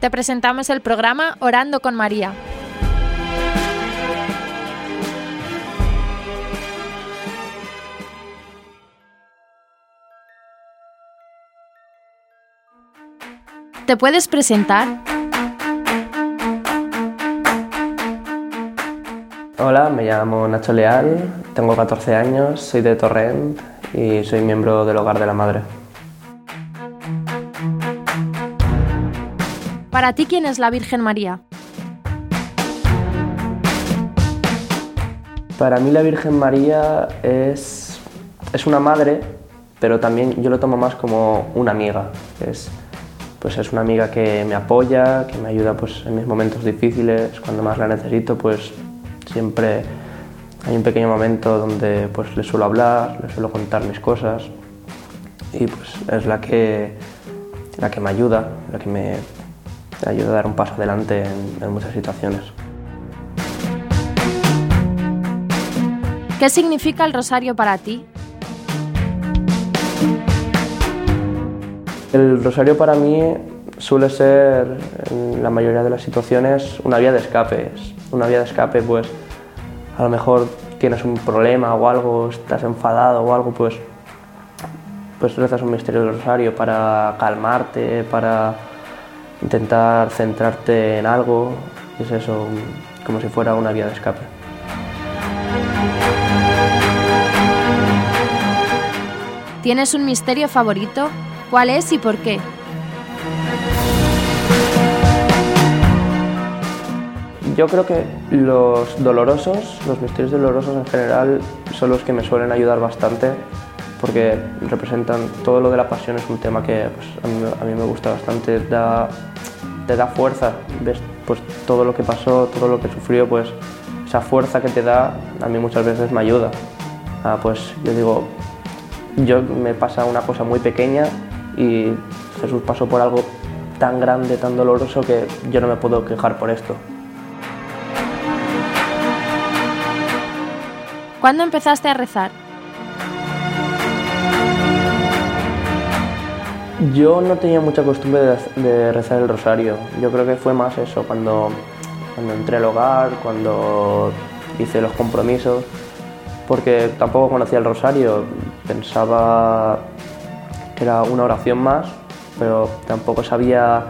te presentamos el programa Orando con María. ¿Te puedes presentar? Hola, me llamo Nacho Leal, tengo 14 años, soy de Torrent y soy miembro del Hogar de la Madre. Para ti, ¿quién es la Virgen María? Para mí la Virgen María es, es una madre, pero también yo lo tomo más como una amiga. Es, pues es una amiga que me apoya, que me ayuda pues, en mis momentos difíciles, cuando más la necesito, pues siempre hay un pequeño momento donde pues le suelo hablar, le suelo contar mis cosas y pues es la que, la que me ayuda, la que me ayuda a dar un paso adelante en, en muchas situaciones. ¿Qué significa el rosario para ti? El rosario para mí suele ser, en la mayoría de las situaciones, una vía de escape. Es una vía de escape, pues a lo mejor tienes un problema o algo, estás enfadado o algo, pues, pues rezas un misterio del rosario para calmarte, para intentar centrarte en algo. Es eso, como si fuera una vía de escape. ¿Tienes un misterio favorito? ¿Cuál es y por qué? Yo creo que los dolorosos, los misterios dolorosos en general, son los que me suelen ayudar bastante porque representan todo lo de la pasión, es un tema que pues, a, mí, me gusta bastante, da, te da fuerza, ves pues, todo lo que pasó, todo lo que sufrió, pues esa fuerza que te da a mí muchas veces me ayuda. Ah, pues yo digo, yo me pasa una cosa muy pequeña y Jesús pasó por algo tan grande, tan doloroso que yo no me puedo quejar por esto. ¿Cuándo empezaste a rezar? Yo no tenía mucha costumbre de, rezar el rosario. Yo creo que fue más eso, cuando, cuando entré al hogar, cuando hice los compromisos, porque tampoco conocía el rosario. Pensaba que era una oración más, pero tampoco sabía,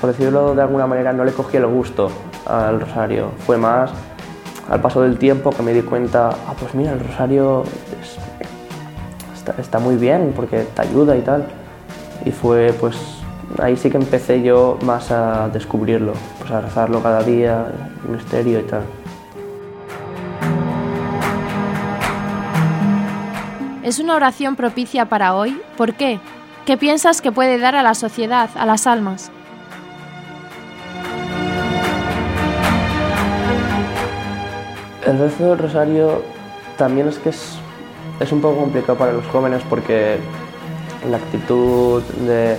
por decirlo de alguna manera, no le cogía el gusto al rosario. Fue más al paso del tiempo que me di cuenta, ah, pues mira, el rosario es, está, está, muy bien porque te ayuda y tal. Y fue pues ahí sí que empecé yo más a descubrirlo, pues a rezarlo cada día, el misterio y tal. ¿Es una oración propicia para hoy? ¿Por qué? ¿Qué piensas que puede dar a la sociedad, a las almas? El rezo del rosario también es que es, es un poco complicado para los jóvenes porque la actitud de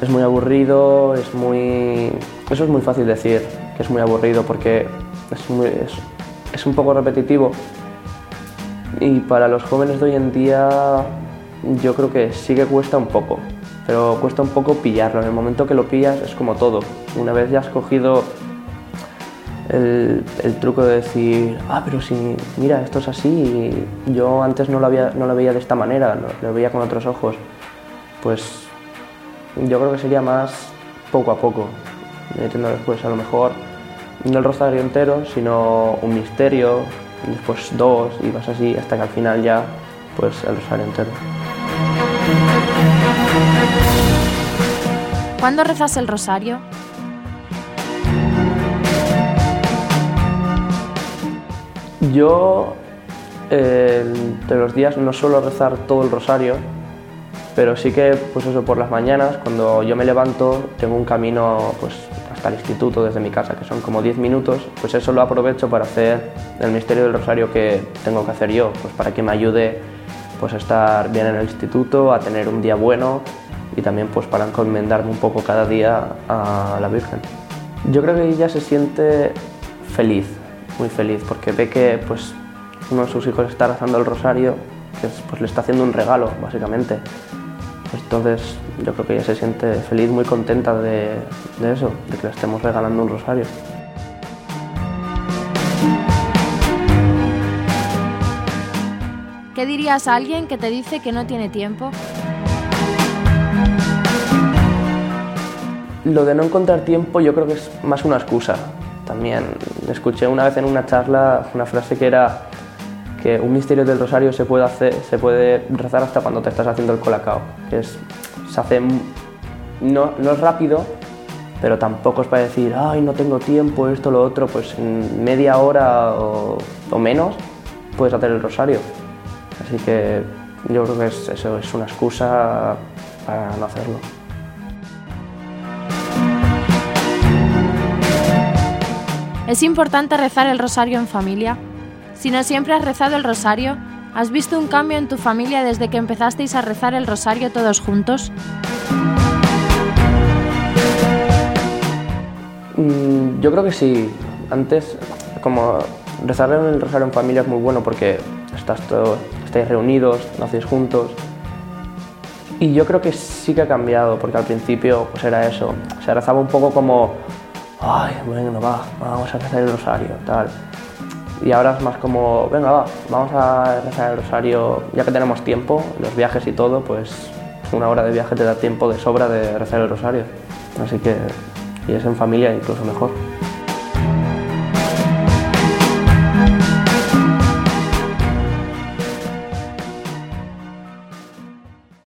es muy aburrido, es muy... Eso es muy fácil decir, que es muy aburrido porque es, muy, es, es un poco repetitivo. Y para los jóvenes de hoy en día yo creo que sí que cuesta un poco, pero cuesta un poco pillarlo. En el momento que lo pillas es como todo. Una vez ya has cogido el, truco de decir, ah, pero si, mira, esto es así, y yo antes no lo, había, no lo veía de esta manera, lo, veía con otros ojos, pues yo creo que sería más poco a poco, metiendo después a lo mejor no el rosario entero, sino un misterio, después dos, y vas así hasta que al final ya, pues el rosario entero. ¿Cuándo rezas el rosario? Yo eh, los días no suelo rezar todo el rosario, pero sí que pues eso por las mañanas cuando yo me levanto tengo un camino pues hasta el instituto desde mi casa que son como 10 minutos, pues eso lo aprovecho para hacer el misterio del rosario que tengo que hacer yo, pues para que me ayude pues a estar bien en el instituto, a tener un día bueno y también pues para encomendarme un poco cada día a la Virgen. Yo creo que ella se siente feliz muy feliz porque ve que pues, uno de sus hijos está rezando el rosario, que pues, le está haciendo un regalo, básicamente. Pues entonces yo creo que ella se siente feliz, muy contenta de, de eso, de que le estemos regalando un rosario. ¿Qué dirías a alguien que te dice que no tiene tiempo? Lo de no encontrar tiempo yo creo que es más una excusa. También escuché una vez en una charla una frase que era que un misterio del rosario se puede, hacer, se puede rezar hasta cuando te estás haciendo el colacao. Es, se hace, no, no es rápido, pero tampoco es para decir, ay, no tengo tiempo, esto, lo otro, pues en media hora o, menos puedes hacer el rosario. Así que yo creo que es, eso es una excusa para no hacerlo. ¿Es importante rezar el rosario en familia? Si no siempre has rezado el rosario, ¿has visto un cambio en tu familia desde que empezasteis a rezar el rosario todos juntos? Mm, yo creo que sí. Antes, como rezar el rosario en familia es muy bueno porque estás estáis reunidos, lo juntos. Y yo creo que sí que ha cambiado, porque al principio pues era eso, se rezaba un poco como, ay, bueno, va, vamos a rezar el rosario, tal. Y ahora es más como, venga, va, vamos a rezar el rosario, ya que tenemos tiempo, los viajes y todo, pues una hora de viaje te da tiempo de sobra de rezar el rosario. Así que, y es en familia incluso mejor.